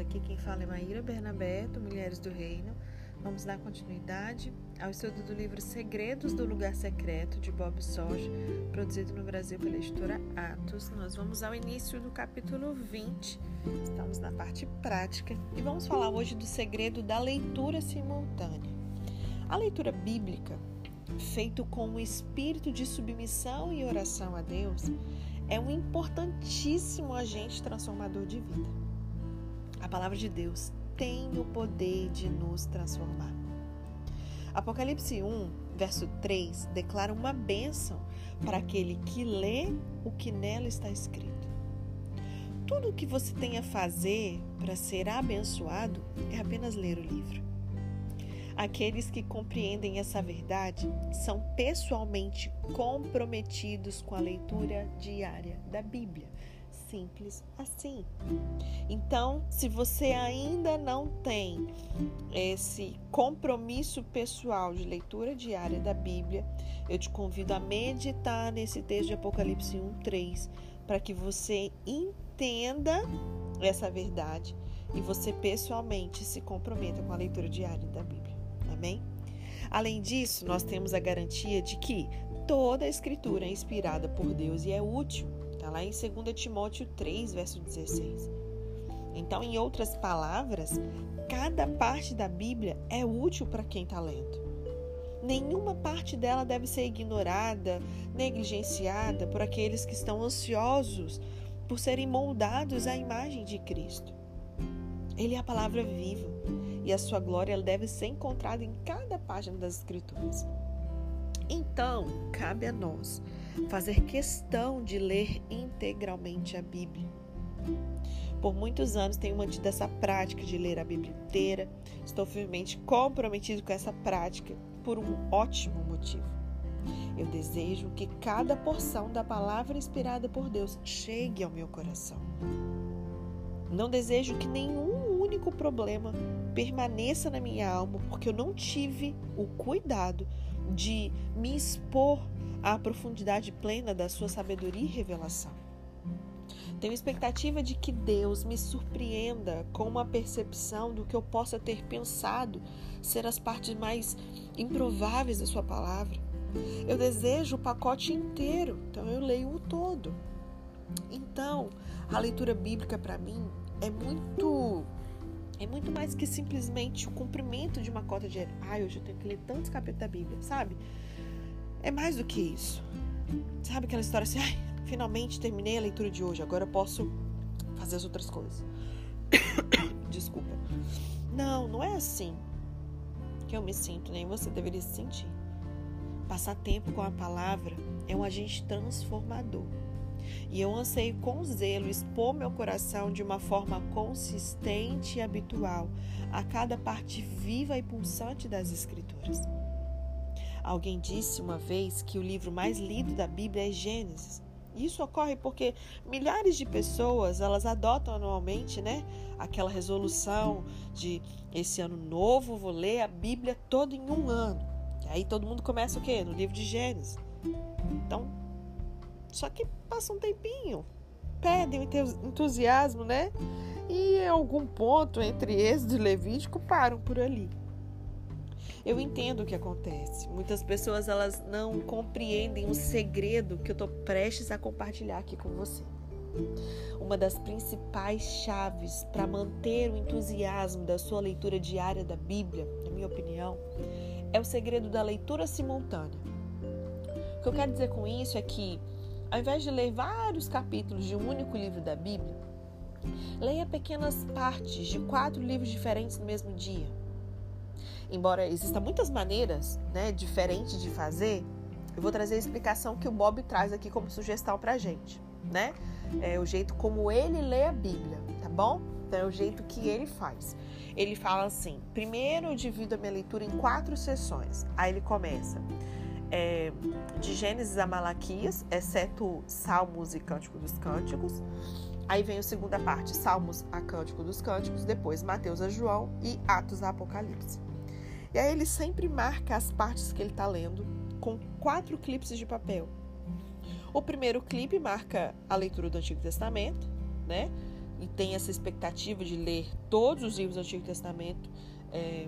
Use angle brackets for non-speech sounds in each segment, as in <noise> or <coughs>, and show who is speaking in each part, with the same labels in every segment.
Speaker 1: Aqui quem fala é Maíra Bernabeto, Mulheres do Reino. Vamos dar continuidade ao estudo do livro Segredos do Lugar Secreto, de Bob Sorge, produzido no Brasil pela editora Atos. Nós vamos ao início do capítulo 20, estamos na parte prática e vamos falar hoje do segredo da leitura simultânea. A leitura bíblica, feito com o espírito de submissão e oração a Deus, é um importantíssimo agente transformador de vida. A palavra de Deus tem o poder de nos transformar. Apocalipse 1, verso 3, declara uma bênção para aquele que lê o que nela está escrito. Tudo o que você tem a fazer para ser abençoado é apenas ler o livro. Aqueles que compreendem essa verdade são pessoalmente comprometidos com a leitura diária da Bíblia. Simples assim. Então, se você ainda não tem esse compromisso pessoal de leitura diária da Bíblia, eu te convido a meditar nesse texto de Apocalipse 1:3 para que você entenda essa verdade e você pessoalmente se comprometa com a leitura diária da Bíblia. Amém? Além disso, nós temos a garantia de que toda a escritura é inspirada por Deus e é útil. Está lá em 2 Timóteo 3, verso 16. Então, em outras palavras, cada parte da Bíblia é útil para quem está lendo. Nenhuma parte dela deve ser ignorada, negligenciada por aqueles que estão ansiosos por serem moldados à imagem de Cristo. Ele é a palavra viva e a sua glória deve ser encontrada em cada página das Escrituras. Então, cabe a nós fazer questão de ler integralmente a Bíblia. Por muitos anos tenho mantido essa prática de ler a Bíblia inteira. Estou firmemente comprometido com essa prática por um ótimo motivo. Eu desejo que cada porção da palavra inspirada por Deus chegue ao meu coração. Não desejo que nenhum único problema permaneça na minha alma, porque eu não tive o cuidado de me expor à profundidade plena da sua sabedoria e revelação. Tenho expectativa de que Deus me surpreenda com uma percepção do que eu possa ter pensado ser as partes mais improváveis da sua palavra. Eu desejo o pacote inteiro, então eu leio o todo. Então, a leitura bíblica para mim é muito é muito mais que simplesmente o cumprimento de uma cota de. Ai, hoje eu tenho que ler tantos capítulos da Bíblia, sabe? É mais do que isso. Sabe aquela história assim, ai, finalmente terminei a leitura de hoje, agora eu posso fazer as outras coisas. <coughs> Desculpa. Não, não é assim que eu me sinto, nem você deveria se sentir. Passar tempo com a palavra é um agente transformador. E eu anseio com zelo expor meu coração de uma forma consistente e habitual a cada parte viva e pulsante das Escrituras. Alguém disse uma vez que o livro mais lido da Bíblia é Gênesis. Isso ocorre porque milhares de pessoas elas adotam anualmente, né, aquela resolução de esse ano novo vou ler a Bíblia toda em um ano. E aí todo mundo começa o quê? No livro de Gênesis. Então só que passa um tempinho, perdem o entusiasmo, né? E em algum ponto entre Êxodo e Levítico param por ali. Eu entendo o que acontece. Muitas pessoas elas não compreendem o segredo que eu estou prestes a compartilhar aqui com você. Uma das principais chaves para manter o entusiasmo da sua leitura diária da Bíblia, na minha opinião, é o segredo da leitura simultânea. O que eu quero dizer com isso é que ao invés de ler vários capítulos de um único livro da Bíblia, leia pequenas partes de quatro livros diferentes no mesmo dia. Embora existam muitas maneiras né, diferentes de fazer, eu vou trazer a explicação que o Bob traz aqui como sugestão para gente. Né? É o jeito como ele lê a Bíblia, tá bom? Então é o jeito que ele faz. Ele fala assim: primeiro eu divido a minha leitura em quatro sessões. Aí ele começa é, de Gênesis a Malaquias, exceto Salmos e Cântico dos Cânticos. Aí vem a segunda parte, Salmos a Cântico dos Cânticos, depois Mateus a João e Atos a Apocalipse. E aí ele sempre marca as partes que ele está lendo com quatro clipes de papel. O primeiro clipe marca a leitura do Antigo Testamento, né? e tem essa expectativa de ler todos os livros do Antigo Testamento é,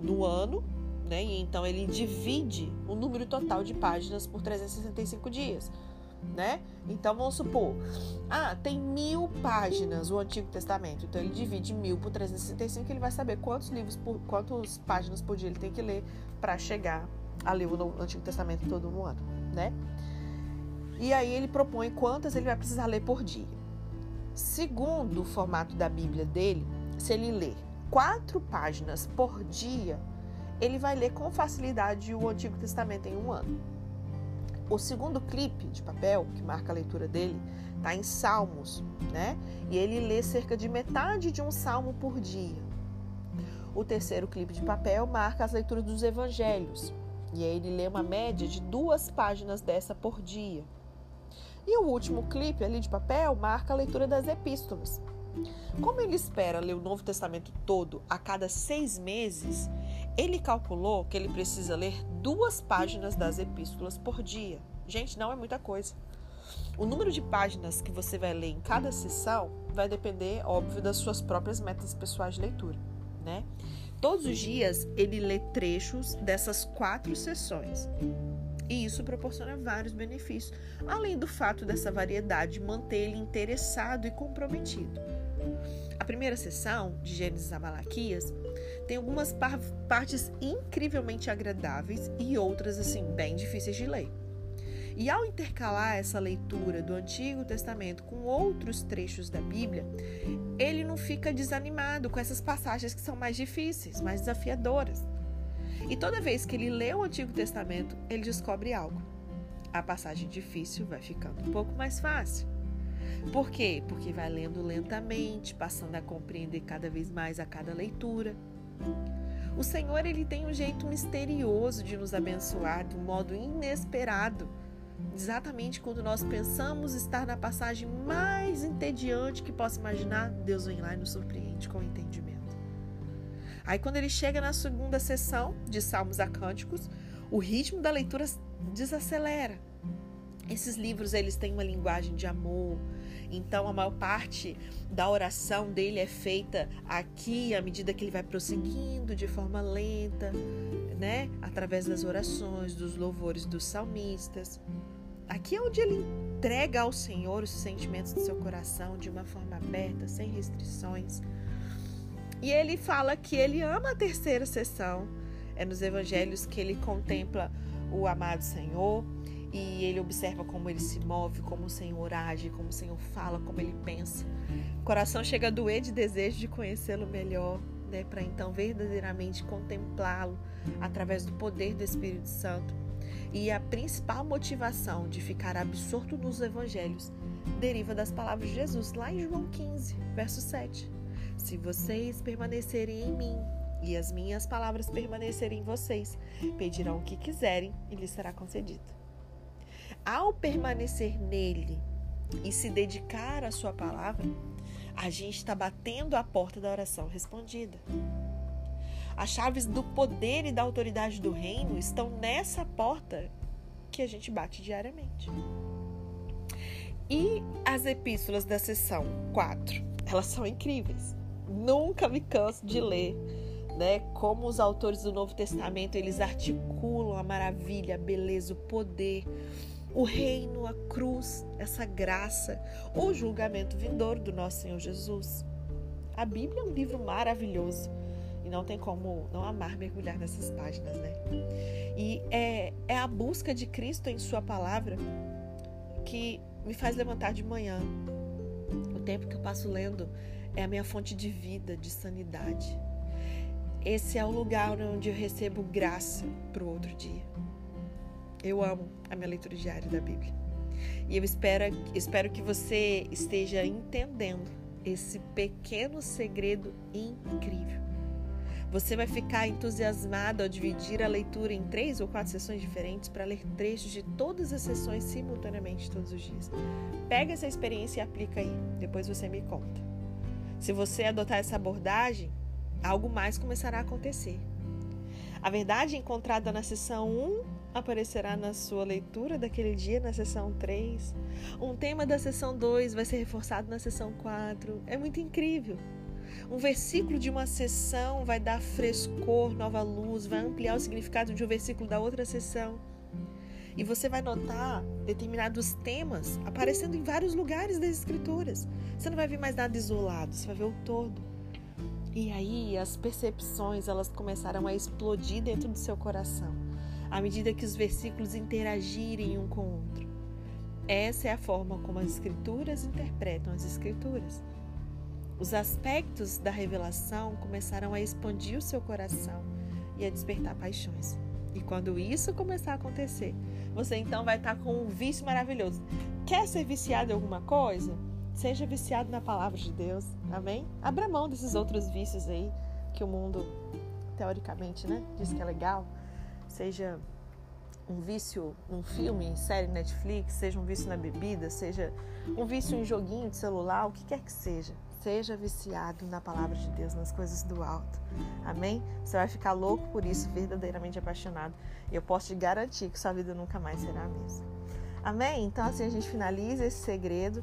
Speaker 1: no ano, né? E então ele divide o número total de páginas por 365 dias, né? Então vamos supor, ah, tem mil páginas o Antigo Testamento, então ele divide mil por 365, ele vai saber quantos livros, por, quantas páginas por dia ele tem que ler para chegar a ler o Antigo Testamento todo no ano, né? E aí ele propõe quantas ele vai precisar ler por dia. Segundo o formato da Bíblia dele, se ele ler quatro páginas por dia, ele vai ler com facilidade o Antigo Testamento em um ano. O segundo clipe de papel, que marca a leitura dele, está em Salmos, né? E ele lê cerca de metade de um salmo por dia. O terceiro clipe de papel marca as leituras dos evangelhos, e aí ele lê uma média de duas páginas dessa por dia. E o último clipe ali de papel marca a leitura das epístolas. Como ele espera ler o Novo Testamento todo a cada seis meses, ele calculou que ele precisa ler duas páginas das epístolas por dia. Gente, não é muita coisa. O número de páginas que você vai ler em cada sessão vai depender, óbvio, das suas próprias metas pessoais de leitura, né? Todos os dias ele lê trechos dessas quatro sessões. E isso proporciona vários benefícios, além do fato dessa variedade manter ele interessado e comprometido. A primeira sessão, de Gênesis a Malaquias, tem algumas par partes incrivelmente agradáveis e outras, assim, bem difíceis de ler. E ao intercalar essa leitura do Antigo Testamento com outros trechos da Bíblia, ele não fica desanimado com essas passagens que são mais difíceis, mais desafiadoras. E toda vez que ele lê o Antigo Testamento, ele descobre algo. A passagem difícil vai ficando um pouco mais fácil. Por quê? Porque vai lendo lentamente, passando a compreender cada vez mais a cada leitura. O Senhor ele tem um jeito misterioso de nos abençoar de um modo inesperado. Exatamente quando nós pensamos estar na passagem mais entediante que possa imaginar, Deus vem lá e nos surpreende com o entendimento. Aí quando ele chega na segunda sessão de Salmos a Cânticos, o ritmo da leitura desacelera. Esses livros eles têm uma linguagem de amor, então a maior parte da oração dele é feita aqui à medida que ele vai prosseguindo de forma lenta, né? Através das orações, dos louvores dos salmistas. Aqui é onde ele entrega ao Senhor os sentimentos do seu coração de uma forma aberta, sem restrições. E ele fala que ele ama a terceira sessão. É nos evangelhos que ele contempla o amado Senhor e ele observa como ele se move, como o Senhor age, como o Senhor fala, como ele pensa. O coração chega a doer de desejo de conhecê-lo melhor, né, para então verdadeiramente contemplá-lo através do poder do Espírito Santo. E a principal motivação de ficar absorto nos evangelhos deriva das palavras de Jesus, lá em João 15, verso 7. Se vocês permanecerem em mim e as minhas palavras permanecerem em vocês, pedirão o que quiserem e lhes será concedido. Ao permanecer nele e se dedicar à sua palavra, a gente está batendo a porta da oração respondida. As chaves do poder e da autoridade do reino estão nessa porta que a gente bate diariamente. E as epístolas da sessão 4, elas são incríveis nunca me canso de ler, né? Como os autores do Novo Testamento eles articulam a maravilha, a beleza, o poder, o reino, a cruz, essa graça, o julgamento vindouro do nosso Senhor Jesus. A Bíblia é um livro maravilhoso e não tem como não amar mergulhar nessas páginas, né? E é, é a busca de Cristo em Sua palavra que me faz levantar de manhã. O tempo que eu passo lendo é a minha fonte de vida, de sanidade. Esse é o lugar onde eu recebo graça para o outro dia. Eu amo a minha leitura diária da Bíblia. E eu espero, espero que você esteja entendendo esse pequeno segredo incrível. Você vai ficar entusiasmado ao dividir a leitura em três ou quatro sessões diferentes para ler trechos de todas as sessões simultaneamente todos os dias. Pega essa experiência e aplica aí. Depois você me conta. Se você adotar essa abordagem, algo mais começará a acontecer. A verdade encontrada na seção 1 aparecerá na sua leitura daquele dia na sessão 3. Um tema da sessão 2 vai ser reforçado na sessão 4. É muito incrível. Um versículo de uma sessão vai dar frescor, nova luz, vai ampliar o significado de um versículo da outra sessão. E você vai notar determinados temas aparecendo em vários lugares das escrituras. Você não vai ver mais nada isolado, você vai ver o todo. E aí as percepções elas começaram a explodir dentro do seu coração, à medida que os versículos interagirem um com o outro. Essa é a forma como as escrituras interpretam as escrituras. Os aspectos da revelação começaram a expandir o seu coração e a despertar paixões. E quando isso começar a acontecer, você então vai estar com um vício maravilhoso. Quer ser viciado em alguma coisa? Seja viciado na palavra de Deus. Amém? Abra mão desses outros vícios aí que o mundo, teoricamente, né, diz que é legal. Seja um vício num filme, série Netflix, seja um vício na bebida, seja um vício em joguinho de celular, o que quer que seja. Seja viciado na palavra de Deus, nas coisas do alto. Amém? Você vai ficar louco por isso, verdadeiramente apaixonado. E eu posso te garantir que sua vida nunca mais será a mesma. Amém? Então, assim a gente finaliza esse segredo.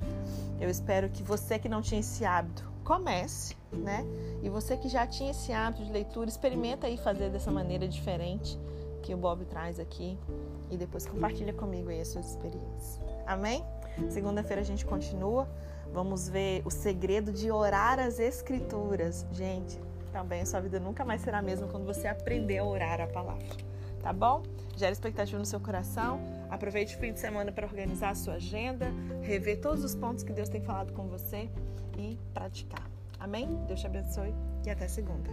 Speaker 1: Eu espero que você que não tinha esse hábito comece, né? E você que já tinha esse hábito de leitura, experimenta aí fazer dessa maneira diferente que o Bob traz aqui e depois compartilha comigo aí as suas experiências. Amém? Segunda-feira a gente continua. Vamos ver o segredo de orar as escrituras. Gente, também a sua vida nunca mais será a mesma quando você aprender a orar a palavra. Tá bom? Gera expectativa no seu coração. Aproveite o fim de semana para organizar a sua agenda, rever todos os pontos que Deus tem falado com você e praticar. Amém? Deus te abençoe e até segunda.